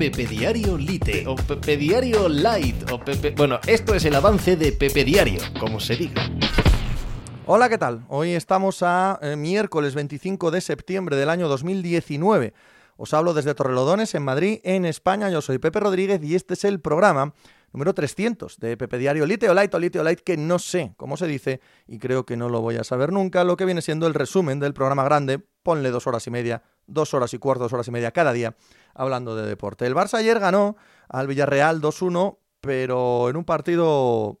Pepe Diario Lite o Pepe Diario Light o Pepe... Bueno, esto es el avance de Pepe Diario, como se diga. Hola, ¿qué tal? Hoy estamos a eh, miércoles 25 de septiembre del año 2019. Os hablo desde Torrelodones, en Madrid, en España. Yo soy Pepe Rodríguez y este es el programa número 300 de Pepe Diario Lite o Light o Lite o Light, que no sé cómo se dice y creo que no lo voy a saber nunca, lo que viene siendo el resumen del programa grande. Ponle dos horas y media, dos horas y cuarto, dos horas y media cada día hablando de deporte. El Barça ayer ganó al Villarreal 2-1, pero en un partido,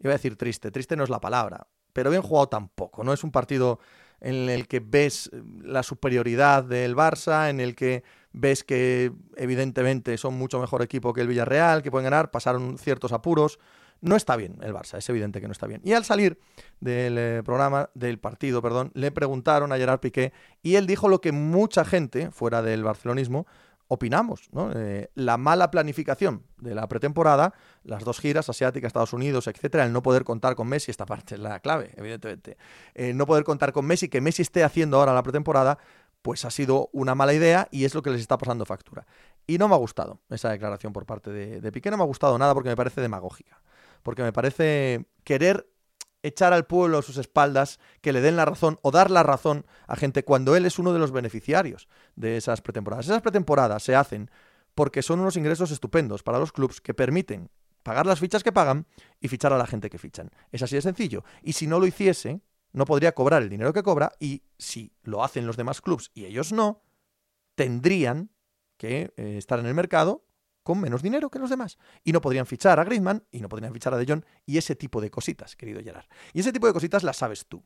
iba a decir triste, triste no es la palabra, pero bien jugado tampoco, ¿no? Es un partido en el que ves la superioridad del Barça, en el que ves que evidentemente son mucho mejor equipo que el Villarreal, que pueden ganar, pasaron ciertos apuros. No está bien el Barça, es evidente que no está bien. Y al salir del eh, programa, del partido, perdón, le preguntaron a Gerard Piqué y él dijo lo que mucha gente fuera del barcelonismo opinamos, ¿no? Eh, la mala planificación de la pretemporada, las dos giras, asiáticas, Estados Unidos, etcétera, el no poder contar con Messi, esta parte es la clave, evidentemente, eh, no poder contar con Messi, que Messi esté haciendo ahora la pretemporada, pues ha sido una mala idea y es lo que les está pasando factura. Y no me ha gustado esa declaración por parte de, de Piqué, no me ha gustado nada porque me parece demagógica, porque me parece querer echar al pueblo a sus espaldas, que le den la razón o dar la razón a gente cuando él es uno de los beneficiarios de esas pretemporadas. Esas pretemporadas se hacen porque son unos ingresos estupendos para los clubes que permiten pagar las fichas que pagan y fichar a la gente que fichan. Es así de sencillo. Y si no lo hiciese, no podría cobrar el dinero que cobra y si lo hacen los demás clubes y ellos no, tendrían que eh, estar en el mercado con menos dinero que los demás. Y no podrían fichar a Griezmann y no podrían fichar a De Jong y ese tipo de cositas, querido Gerard. Y ese tipo de cositas las sabes tú.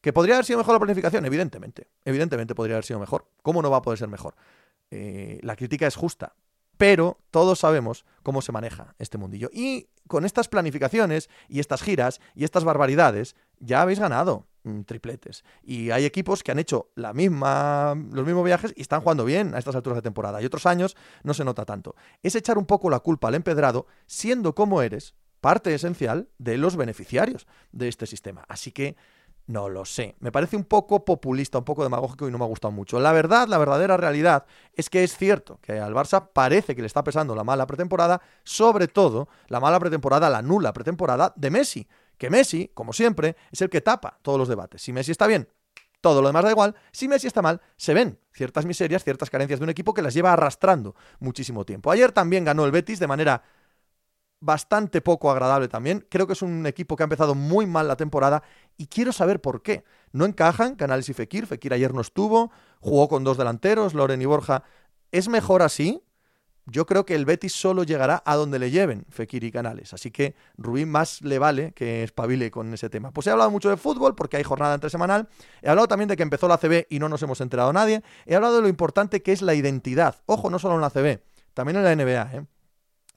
¿Que podría haber sido mejor la planificación? Evidentemente. Evidentemente podría haber sido mejor. ¿Cómo no va a poder ser mejor? Eh, la crítica es justa. Pero todos sabemos cómo se maneja este mundillo. Y con estas planificaciones y estas giras y estas barbaridades, ya habéis ganado tripletes. Y hay equipos que han hecho la misma, los mismos viajes y están jugando bien a estas alturas de temporada. Y otros años no se nota tanto. Es echar un poco la culpa al empedrado, siendo como eres parte esencial de los beneficiarios de este sistema. Así que no lo sé. Me parece un poco populista, un poco demagógico y no me ha gustado mucho. La verdad, la verdadera realidad es que es cierto que al Barça parece que le está pesando la mala pretemporada, sobre todo la mala pretemporada, la nula pretemporada de Messi. Que Messi, como siempre, es el que tapa todos los debates. Si Messi está bien, todo lo demás da igual. Si Messi está mal, se ven ciertas miserias, ciertas carencias de un equipo que las lleva arrastrando muchísimo tiempo. Ayer también ganó el Betis de manera bastante poco agradable también. Creo que es un equipo que ha empezado muy mal la temporada y quiero saber por qué. No encajan Canales y Fekir. Fekir ayer no estuvo, jugó con dos delanteros, Loren y Borja. ¿Es mejor así? Yo creo que el Betis solo llegará a donde le lleven Fekir y Canales. Así que Rubín más le vale que espabile con ese tema. Pues he hablado mucho de fútbol porque hay jornada entre semanal. He hablado también de que empezó la CB y no nos hemos enterado nadie. He hablado de lo importante que es la identidad. Ojo, no solo en la CB, también en la NBA. ¿eh?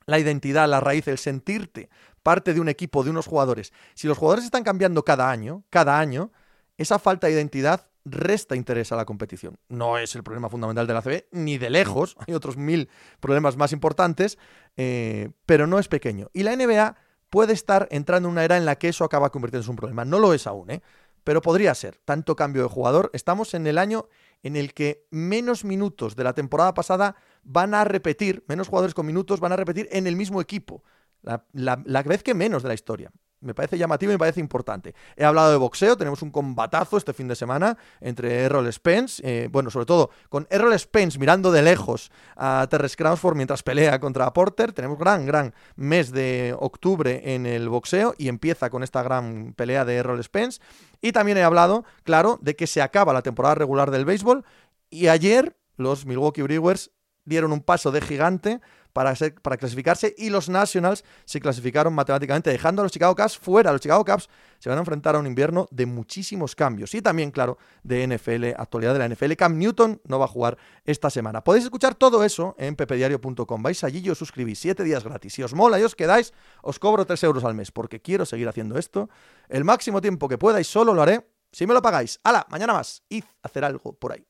la identidad, la raíz, el sentirte parte de un equipo, de unos jugadores. Si los jugadores están cambiando cada año, cada año, esa falta de identidad resta interés a la competición. No es el problema fundamental de la CB, ni de lejos, hay otros mil problemas más importantes, eh, pero no es pequeño. Y la NBA puede estar entrando en una era en la que eso acaba convirtiéndose en un problema. No lo es aún, ¿eh? pero podría ser. Tanto cambio de jugador. Estamos en el año en el que menos minutos de la temporada pasada van a repetir, menos jugadores con minutos van a repetir en el mismo equipo. La, la, vez que menos de la historia. Me parece llamativo y me parece importante. He hablado de boxeo, tenemos un combatazo este fin de semana entre Errol Spence, eh, bueno, sobre todo con Errol Spence mirando de lejos a Terrence Crawford mientras pelea contra Porter. Tenemos gran, gran mes de octubre en el boxeo y empieza con esta gran pelea de Errol Spence. Y también he hablado, claro, de que se acaba la temporada regular del béisbol y ayer los Milwaukee Brewers dieron un paso de gigante para, para clasificarse y los Nationals se clasificaron matemáticamente, dejando a los Chicago Cubs fuera. Los Chicago Cubs se van a enfrentar a un invierno de muchísimos cambios y también, claro, de NFL, actualidad de la NFL. Cam Newton no va a jugar esta semana. Podéis escuchar todo eso en pepediario.com. Vais allí y os suscribís siete días gratis. Si os mola y os quedáis, os cobro 3 euros al mes porque quiero seguir haciendo esto el máximo tiempo que pueda y solo lo haré si me lo pagáis. ¡Hala! Mañana más. Id a hacer algo por ahí.